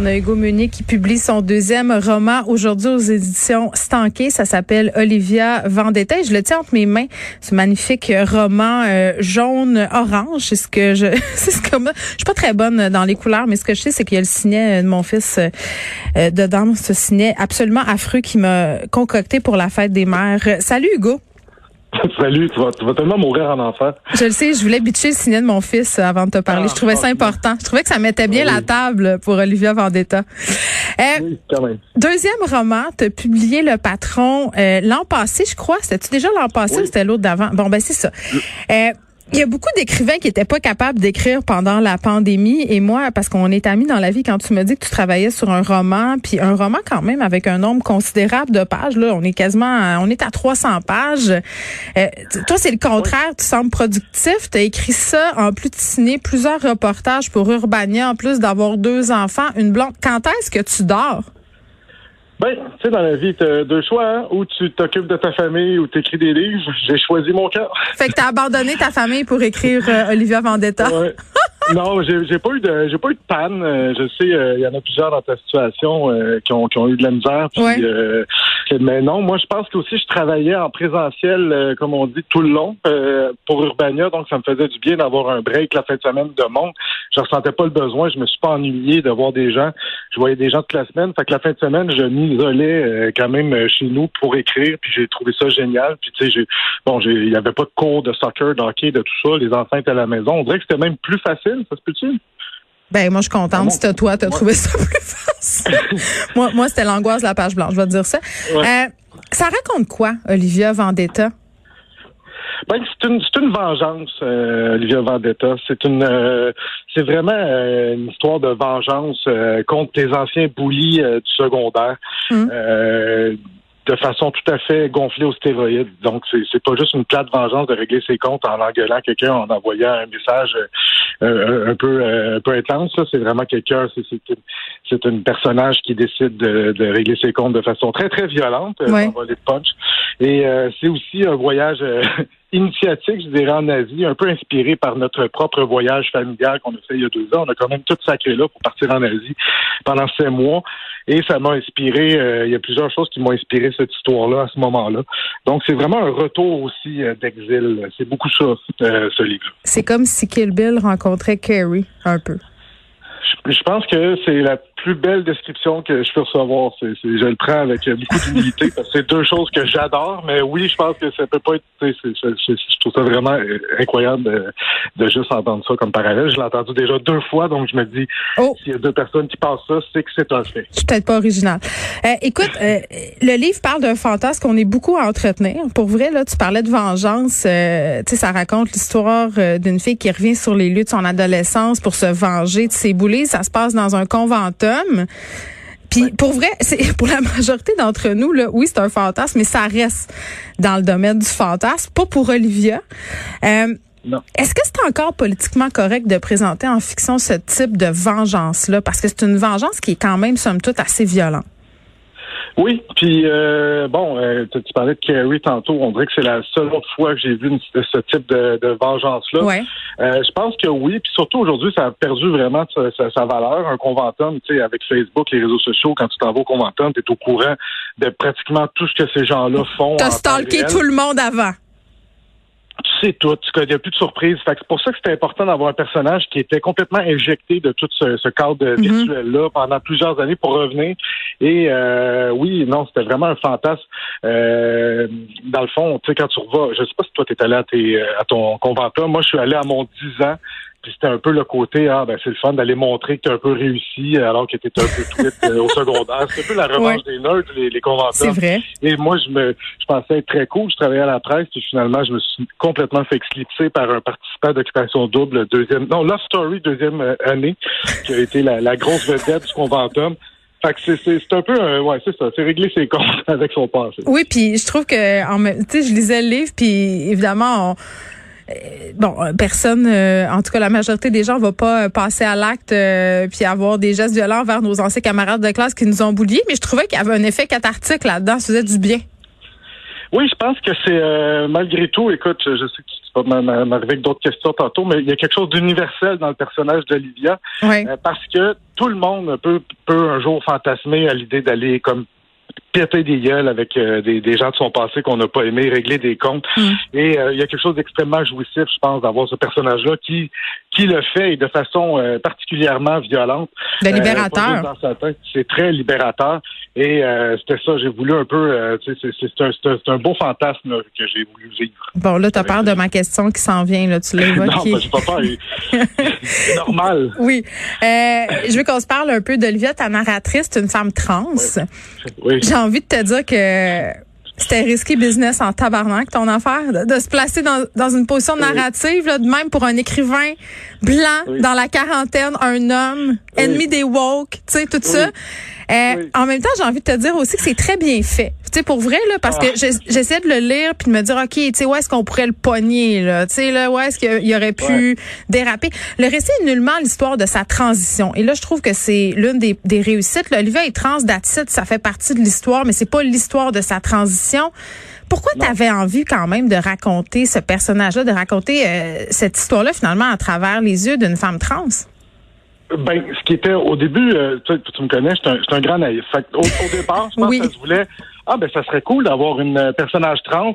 On a Hugo Meunier qui publie son deuxième roman aujourd'hui aux éditions Stanké. Ça s'appelle Olivia Vendetta. Et je le tiens entre mes mains, ce magnifique roman euh, jaune-orange. C'est ce que je, c'est ce que moi, je suis pas très bonne dans les couleurs, mais ce que je sais, c'est qu'il y a le ciné de mon fils euh, dedans. Ce ciné absolument affreux qui m'a concocté pour la fête des mères. Salut Hugo. Salut, tu vas, tu vas tellement mourir en enfant. Je le sais, je voulais bitcher le ciné de mon fils avant de te parler. Ah, je trouvais ça ah, important. Je trouvais que ça mettait bien oui. la table pour Olivia Vendetta. Euh, Oui, quand même. Deuxième roman, tu as publié Le Patron euh, l'an passé, je crois. C'était-tu déjà l'an passé Oui. ou c'était l'autre d'avant? Bon, ben c'est ça. Euh, il y a beaucoup d'écrivains qui étaient pas capables d'écrire pendant la pandémie. Et moi parce qu'on est amis dans la vie quand tu me dis que tu travaillais sur un roman puis un roman quand même avec un nombre considérable de pages là on est quasiment on est à 300 pages. Euh, toi c'est le contraire. Tu sembles productif. Tu as écrit ça en plus de signer plusieurs reportages pour Urbania en plus d'avoir deux enfants une blonde. Quand est-ce que tu dors? Ben, tu sais, dans la vie, t'as deux choix, hein? Ou tu t'occupes de ta famille ou t'écris des livres. J'ai choisi mon cœur. fait que tu as abandonné ta famille pour écrire euh, Olivia Vendetta Ouais. Non, j'ai pas eu de j'ai pas eu de panne. Euh, je sais, euh, il y en a plusieurs dans ta situation euh, qui, ont, qui ont eu de la misère. puis, Ouais. euh, mais non, moi je pense que aussi je travaillais en présentiel, euh, comme on dit, tout le long euh, pour Urbania, donc ça me faisait du bien d'avoir un break la fin de semaine de monde. Je ressentais pas le besoin, je me suis pas ennuyé de voir des gens. Je voyais des gens toute la semaine. Fait que la fin de semaine, je m'isolais euh, quand même chez nous pour écrire, puis j'ai trouvé ça génial. Puis tu sais, j'ai bon, j'ai il y avait pas de cours de soccer, de hockey, de tout ça. Les enfants étaient à la maison. On dirait que c'était même plus facile, ça se peut-tu? Ben moi je suis contente Bon? si toi t'as trouvé ça plus facile. moi moi c'était l'angoisse de la page blanche, je vais te dire ça. Ouais. Euh, ça raconte quoi Olivia Vendetta? Ben, c'est une, c'est une vengeance, euh, Olivia Vendetta. C'est une, euh, c'est vraiment une histoire de vengeance contre tes anciens boulis du secondaire, Mm. Euh, de façon tout à fait gonflée aux stéroïdes. Donc, c'est, c'est pas juste une plate vengeance de régler ses comptes en engueulant quelqu'un, en envoyant un message euh, un, un peu, euh, un peu intense. Ça, c'est vraiment quelqu'un. C'est, c'est, c'est une personnage qui décide de, de régler ses comptes de façon très très violente, euh, Ouais. sans voler de punch. Et euh, c'est aussi un voyage euh, initiatique, je dirais, en Asie, un peu inspiré par notre propre voyage familial qu'on a fait il y a deux ans. On a quand même tout sacré là pour partir en Asie pendant sept mois. Et ça m'a inspiré, euh, il y a plusieurs choses qui m'ont inspiré cette histoire-là à ce moment-là. Donc, c'est vraiment un retour aussi euh, d'exil. C'est beaucoup ça, euh, ce livre. C'est comme si Kill Bill rencontrait Carrie un peu. Je, je pense que c'est la plus belle description que je peux recevoir. C'est, c'est- je le prends avec beaucoup d'humilité parce que c'est deux choses que j'adore. Mais oui, je pense que ça peut pas être. tu sais, c'est- c'est- c'est- je trouve ça vraiment euh, incroyable de, de juste entendre ça comme parallèle. Je l'ai entendu déjà deux fois, donc je me dis Oh. s'il y a deux personnes qui passent ça, c'est que c'est un fait. Je suis peut-être pas original. Euh, écoute, euh, le livre parle d'un fantasme qu'on est beaucoup à entretenir. Pour vrai, là, tu parlais de vengeance. euh, tu sais, ça raconte l'histoire d'une fille qui revient sur les lieux de son adolescence pour se venger de ses boulets. Ça se passe dans un conventum. Puis pour vrai, c'est pour la majorité d'entre nous là, oui, c'est un fantasme, mais ça reste dans le domaine du fantasme, pas pour Olivia. Euh, Non. est-ce que c'est encore politiquement correct de présenter en fiction ce type de vengeance-là? Parce que c'est une vengeance qui est quand même, somme toute, assez violente. Oui, puis euh, bon, euh, tu, tu parlais de Carrie tantôt. On dirait que c'est la seule autre fois que j'ai vu une- ce type de, de vengeance-là. Ouais. Euh, je pense que oui, puis surtout aujourd'hui, ça a perdu vraiment sa, sa- sa valeur. Un conventum, tu sais, avec Facebook, les réseaux sociaux, quand tu t'en vas au conventum, tu es au courant de pratiquement tout ce que ces gens-là font. T'as stalké tout le monde avant. Tu sais tout, tu- il n'y a plus de surprise. C'est pour ça que c'était important d'avoir un personnage qui était complètement injecté de tout ce, ce cadre Mhm. virtuel-là pendant plusieurs années pour revenir. Et euh, oui, non, c'était vraiment un fantasme. Euh, dans le fond, tu sais, quand tu revas, je sais pas si toi, tu es allé à, tes, à ton conventum. Moi, je suis allé à mon 10 ans Puis c'était un peu le côté, ah, ben, c'est le fun d'aller montrer que tu as un peu réussi alors que tu étais un peu tweet euh, au secondaire. C'est un peu la revanche des nerds, les, les. C'est vrai. Et moi, je me, je pensais être très cool. Je travaillais à la presse, puis finalement, je me suis complètement fait éclipser par un participant d'Occupation Double, deuxième, non, Love Story, deuxième euh, année, qui a été la, la grosse vedette du conventum. Fait que c'est, c'est, c'est un peu, euh, ouais, c'est ça, c'est régler ses comptes avec son passé. Oui, puis je trouve que, tu sais, je lisais le livre, puis évidemment, on, bon, euh, personne, euh, en tout cas la majorité des gens, va pas euh, passer à l'acte euh, puis avoir des gestes violents vers nos anciens camarades de classe qui nous ont bouliés, mais je trouvais qu'il y avait un effet cathartique là-dedans, ça faisait du bien. Oui, je pense que c'est euh, malgré tout, écoute, je, sais que tu vas m'a- m'a- m'arriver avec d'autres questions tantôt, mais il y a quelque chose d'universel dans le personnage d'Olivia, Oui. euh, parce que tout le monde peut, peut un jour fantasmer à l'idée d'aller comme péter des gueules avec euh, des, des gens de son passé qu'on n'a pas aimé, régler des comptes. Mm. Et euh, il y a quelque chose d'extrêmement jouissif, je pense, d'avoir ce personnage-là qui qui le fait et de façon euh, particulièrement violente. De libérateur. c'est très libérateur. Et c'était ça, j'ai voulu un peu, tu c'est- un, un, beau fantasme là, que j'ai voulu vivre. Bon, là, tu as peur de ma question qui s'en vient, là, tu l'as non, ben, j'ai pas peur. c'est normal. Oui. Je veux qu'on se parle un peu d'Olivia, ta narratrice, c'est une femme trans. Oui. Envie de te dire que c'était risqué business en tabarnak, ton affaire, de, de se placer dans, dans une position narrative, là, de même pour un écrivain blanc, Oui. dans la quarantaine, un homme, Oui. ennemi des woke, tu sais, tout ça. Euh, Oui. En même temps, j'ai envie de te dire aussi que c'est très bien fait. Tu sais, pour vrai, là, parce Ah. que j'ai- j'essayais de le lire puis de me dire, OK, tu sais, où est-ce qu'on pourrait le pogner, là? Tu sais, là, où est-ce qu'il aurait pu déraper? Le récit est nullement l'histoire de sa transition. Et là, je trouve que c'est l'une des, des réussites. Là, Olivia est trans, it, ça fait partie de l'histoire, mais c'est pas l'histoire de sa transition. Pourquoi tu avais envie quand même de raconter ce personnage-là, de raconter euh, cette histoire-là finalement à travers les yeux d'une femme trans? Ben, ce qui était au début, euh, tu, tu me connais, j'étais un, j'étais un grand naïf. Fait au, au départ, je pense Oui. que ça se voulait. Ah ben, ça serait cool d'avoir une euh, personnage trans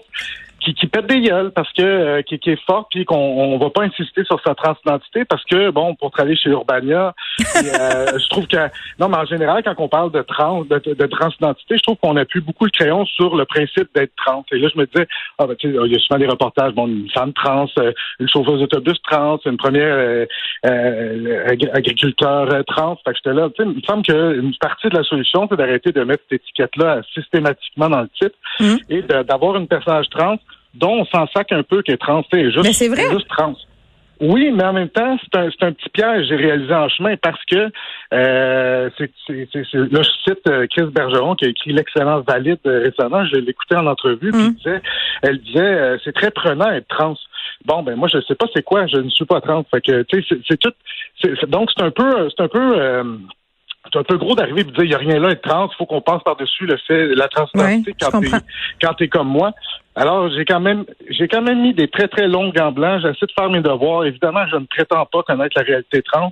qui, qui pète des gueules parce que euh, qui, qui est forte puis qu'on on va pas insister sur sa transidentité parce que bon pour travailler chez Urbania euh, je trouve que non mais en général quand on parle de trans de, de, de transidentité je trouve qu'on appuie beaucoup le crayon sur le principe d'être trans et là je me disais ah ben tu sais il y a souvent des reportages bon une femme trans euh, une chauffeuse d'autobus trans une première euh, euh, agri- agriculteur euh, trans fait que j'étais là tu sais il me semble qu'une partie de la solution c'est d'arrêter de mettre cette étiquette là systématiquement dans le titre Mhm. et d'avoir une personnage trans dont on s'en sac un peu qu'elle est trans. tu sais, juste, Mais c'est vrai. juste trans. Oui, mais en même temps, c'est un, c'est un petit piège j'ai réalisé en chemin parce que euh, c'est, c'est, c'est- c'est- là, je cite euh, Chris Bergeron qui a écrit L'excellence valide euh, récemment. Je l'écoutais en entrevue, puis il disait, elle disait euh, c'est très prenant être trans. Bon, ben moi, je sais pas c'est quoi, je ne suis pas trans. Fait que, tu sais, c'est, c'est tout. c'est- c'est- donc, c'est un peu, c'est un peu. euh, c'est un peu gros d'arriver et de dire il n'y a rien là être trans, il faut qu'on passe par-dessus le fait la transidentité Ouais, quand t'es quand t'es comme moi. Alors j'ai quand même j'ai quand même mis des très très longs gants blancs. J'essaie de faire mes devoirs. Évidemment, je ne prétends pas connaître la réalité trans,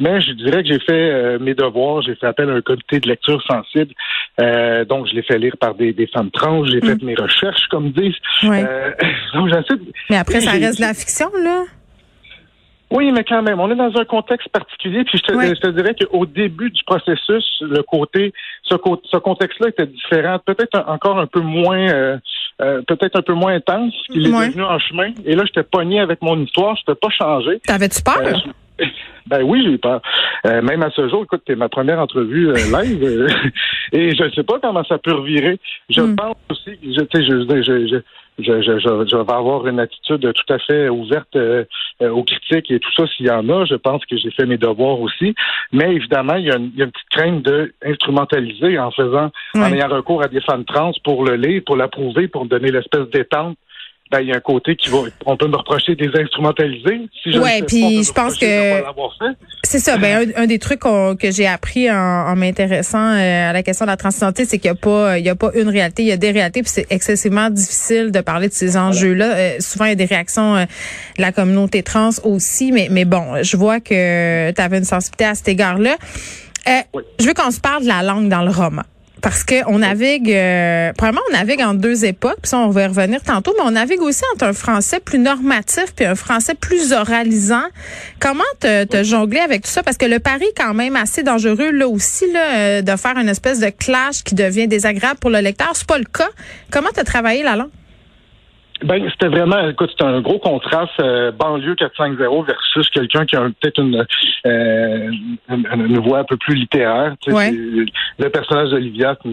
mais je dirais que j'ai fait euh, mes devoirs. J'ai fait appel à un comité de lecture sensible. Euh, donc je l'ai fait lire par des, des femmes trans. J'ai fait mes recherches, comme disent. Ouais. Euh, donc j'essaie de- Mais après, ça reste de la fiction, là. Oui, mais quand même, on est dans un contexte particulier. Puis je te, Ouais. je te dirais qu'au début du processus, le côté, ce, co- ce contexte-là était différent, peut-être encore un peu moins, euh, euh, peut-être un peu moins intense qu'il est Ouais. devenu en chemin. Et là, j'étais pogné avec mon histoire, je peux pas changer. T'avais-tu peur? Euh, ben oui, j'ai eu peur. Euh, même à ce jour, écoute, c'est ma première entrevue euh, live euh, et je ne sais pas comment ça peut revirer. Je Hmm. pense aussi, je, tu sais, je, je, je, vais avoir une attitude tout à fait ouverte euh, aux critiques et tout ça s'il y en a. Je pense que j'ai fait mes devoirs aussi. Mais évidemment, il y a une, il y a une petite crainte de instrumentaliser en faisant, en ayant recours à des femmes trans pour le lire, pour l'approuver, pour donner l'espèce d'étente. Ben, il y a un côté qui va, on peut me reprocher des instrumentalisés. Si je Ouais, puis je pense que-. C'est ça. Ben, un, un des trucs que j'ai appris en, en m'intéressant euh, à la question de la transidentité, c'est qu'il n'y a pas, il y a pas une réalité, il y a des réalités, puis c'est excessivement difficile de parler de ces enjeux-là. Euh, souvent, il y a des réactions euh, de la communauté trans aussi, mais, mais bon, je vois que tu avais une sensibilité à cet égard-là. Euh, Oui. Je veux qu'on se parle de la langue dans le roman. Parce que on navigue, euh, probablement on navigue en deux époques, puis ça on va y revenir tantôt, mais on navigue aussi entre un français plus normatif puis un français plus oralisant. Comment te, te jongler avec tout ça? Parce que le pari est quand même assez dangereux là aussi là, euh, de faire une espèce de clash qui devient désagréable pour le lecteur. C'est pas le cas. Comment tu as travaillé la langue? Ben, c'était vraiment, écoute, c'était un gros contraste euh, banlieue 450 versus quelqu'un qui a peut-être une, euh, une, une voix un peu plus littéraire. Ouais. Le personnage d'Olivia, c'est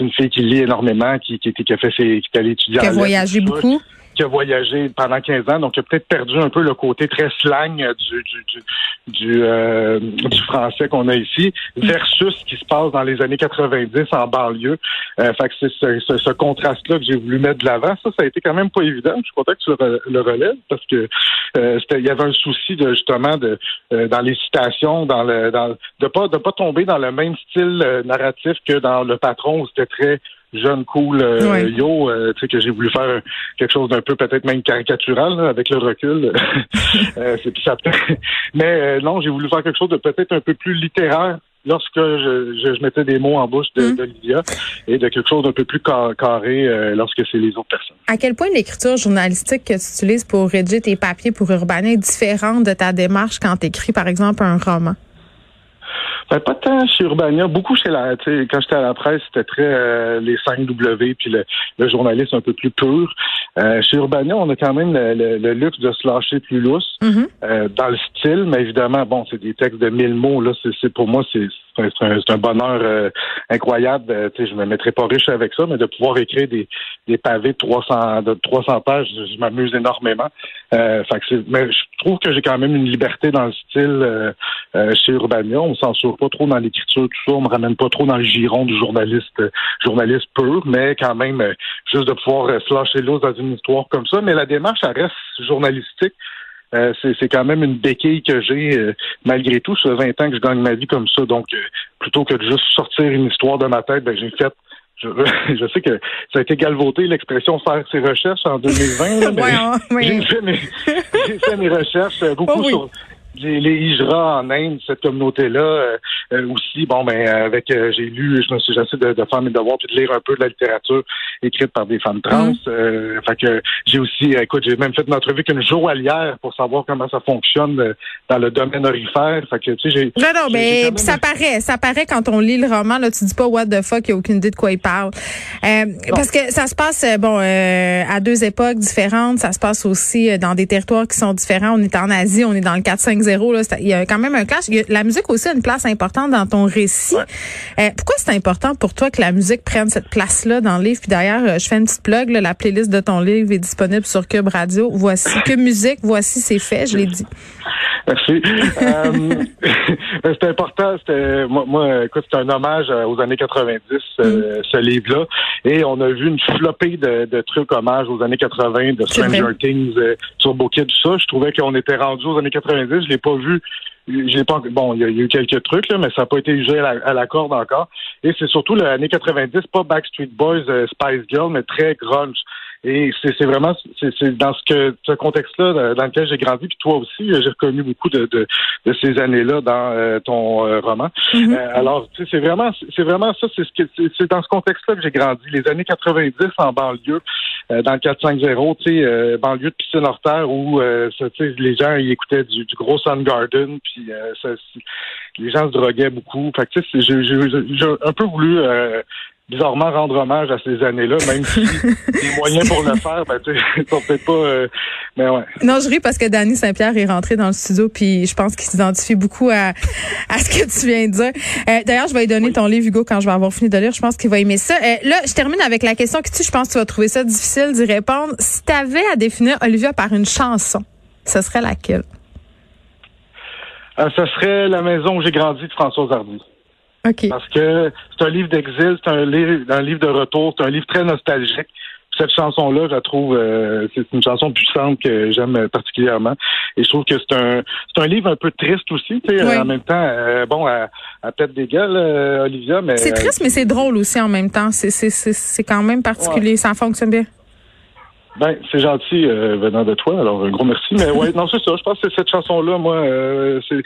une, fille qui lit énormément, qui, qui, qui a fait ses, qui est allée étudier Qui a voyagé ça, beaucoup. Qui a voyagé pendant 15 ans, donc qui a peut-être perdu un peu le côté très slang du du du du, euh, du français qu'on a ici, versus ce qui se passe dans les années 90 en banlieue. Euh, fait que c'est ce, ce- ce contraste-là que j'ai voulu mettre de l'avant. Ça, ça a été quand même pas évident. Je suis content que tu le, re- le relèves parce que euh, il y avait un souci de justement de euh, dans les citations, dans le dans de pas de pas tomber dans le même style euh, narratif que dans le patron où c'était très jeune cool euh, Ouais. yo euh, tu sais que j'ai voulu faire quelque chose d'un peu peut-être même caricatural là, avec le recul Euh, ça mais euh, non j'ai voulu faire quelque chose de peut-être un peu plus littéraire lorsque je, je, je mettais des mots en bouche de, Mm. d'Olivia et de quelque chose d'un peu plus ca- carré euh, lorsque c'est les autres personnes À quel point l'écriture journalistique que tu utilises pour rédiger tes papiers pour Urbania est différente de ta démarche quand tu écris, par exemple, un roman? Ben, pas tant chez Urbania, beaucoup chez la. tu sais, Quand j'étais à la presse, c'était très euh, les 5 W puis le, le journalisme un peu plus pur. Euh, chez Urbania, on a quand même le, le- le luxe de se lâcher plus lousse Mhm. euh, dans le style, mais évidemment, bon, c'est des textes de 1000 mots. Là, c'est- pour moi, c'est, c'est un, bonheur euh, incroyable. Euh, tu sais, je me mettrai pas riche avec ça, mais de pouvoir écrire des, des pavés de 300 de 300 pages, je, je m'amuse énormément. Euh, fait mais je trouve que j'ai quand même une liberté dans le style euh, euh, chez Urbania. On ne censure pas trop dans l'écriture, tout ça. On me ramène pas trop dans le giron du journaliste, euh, journaliste pur, mais quand même, euh, juste de pouvoir euh, se lâcher l'os dans une histoire comme ça. Mais la démarche, elle reste journalistique. Euh, c'est, quand même une béquille que j'ai euh, malgré tout. Ça fait 20 ans que je gagne ma vie comme ça. Donc, euh, plutôt que de juste sortir une histoire de ma tête, ben, j'ai fait je, je sais que ça a été galvauté l'expression faire ses recherches en 2020, là, mais Ouais, oui. j'ai fait fait mes recherches euh, beaucoup Oh oui. sur les, les Hijra en Inde, cette communauté-là euh, euh, aussi, bon, ben, avec, euh, j'ai lu, je me suis j'essaie de, de, faire mes devoirs puis de lire un peu de la littérature écrite par des femmes trans. Mm. fait que j'ai aussi, euh, écoute, j'ai même fait une entrevue avec une joaillière pour savoir comment ça fonctionne dans le domaine orifère. Fait que, tu sais, j'ai. Non, non, mais même... ça paraît, ça paraît quand on lit le roman, là, tu dis pas what the fuck, il a aucune idée de quoi il parle. parce que ça se passe, bon, à deux époques différentes, ça se passe aussi dans des territoires qui sont différents. On est en Asie, on est dans le 4-5 5-0. Il y a quand même un clash. La musique aussi a une place importante dans ton récit. Euh, pourquoi c'est important pour toi que la musique prenne cette place-là dans le livre? Puis d'ailleurs, euh, je fais une petite plug. La playlist de ton livre est disponible sur Cube Radio. Voici que musique, voici c'est fait, je l'ai dit. Merci. euh, ben, c'est important. C'était, moi, écoute, c'est un hommage euh, aux années 90, mm. ce livre-là. Et on a vu une flopée de, trucs hommages aux années 80, de Stranger Things, Turbo Kid, tout ça. Je trouvais qu'on était rendu aux années 90. Je l'ai pas vu. J'ai pas bon, il y, a il y a eu quelques trucs là, mais ça n'a pas été usé à la, à la corde encore. Et c'est surtout l'année 90, pas Backstreet Boys, euh, Spice Girl, mais très grunge. Et c'est vraiment c'est dans ce que ce contexte-là euh, dans lequel j'ai grandi. Puis toi aussi, euh, j'ai reconnu beaucoup de, de, de ces années-là dans euh, ton euh, roman. Mhm. Euh, alors, tu sais, c'est vraiment c'est vraiment ça. C'est ce que c'est- dans ce contexte-là que j'ai grandi. Les années 90 en banlieue, dans le 450, tu sais, euh, banlieue de piscine hors terre où euh, ça, les gens ils écoutaient du, du gros Soundgarden, puis euh, ça, les gens se droguaient beaucoup. Fait que j'ai un peu voulu euh, bizarrement rendre hommage à ces années-là, même si les moyens pour le faire, ben, tu peut-être pas. euh, mais ouais. Non, je ris parce que Danny Saint-Pierre est rentré dans le studio, puis je pense qu'il s'identifie beaucoup à, à ce que tu viens de dire. Euh, D'ailleurs, je vais lui donner ton livre, Hugo, quand je vais avoir fini de lire. Je pense qu'il va aimer ça. Euh, là, je termine avec la question qui tue. Je pense que tu vas trouver ça difficile d'y répondre. Si tu avais à définir Olivia par une chanson, ce serait laquelle? Euh, ça serait La maison où j'ai grandi de Françoise Hardy. Parce que c'est un livre d'exil, c'est un livre, un livre de retour, c'est un livre très nostalgique. Cette chanson-là, je la trouve, euh, c'est une chanson puissante que j'aime particulièrement. Et je trouve que c'est un, c'est un livre un peu triste aussi, tu sais, Oui. en même temps, euh, bon, à, à tête des gueules, euh, Olivia, mais C'est triste, mais c'est drôle aussi en même temps. C'est- C'est c'est- c'est quand même particulier. Ça fonctionne bien. Ben, c'est gentil euh, venant de toi, alors un gros merci. Mais ouais, non, c'est ça. Je pense que cette chanson-là, moi, euh, c'est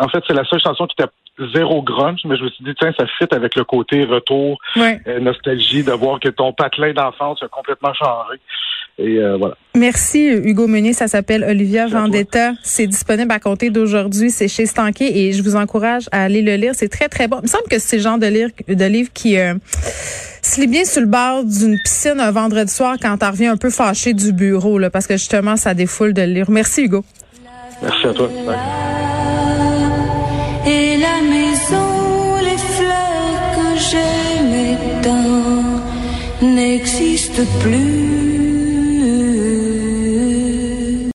en fait, c'est la seule chanson qui était zéro grunge, mais je me suis dit, tiens, ça fit avec le côté retour, Ouais. euh, nostalgie, de voir que ton patelin d'enfance a complètement changé. Et euh, voilà. Merci Hugo Meunier, ça s'appelle Olivia Vendetta. C'est disponible à compter d'aujourd'hui, c'est chez Stanké et je vous encourage à aller le lire. C'est très très bon. Il me semble que c'est le genre de, lire, de livre qui euh, se lit bien sur le bord d'une piscine un vendredi soir quand tu reviens un peu fâché du bureau, là, parce que justement ça défoule de le lire. Merci Hugo. Merci à toi. Et la maison, les fleurs que j'aimais tant n'existent plus.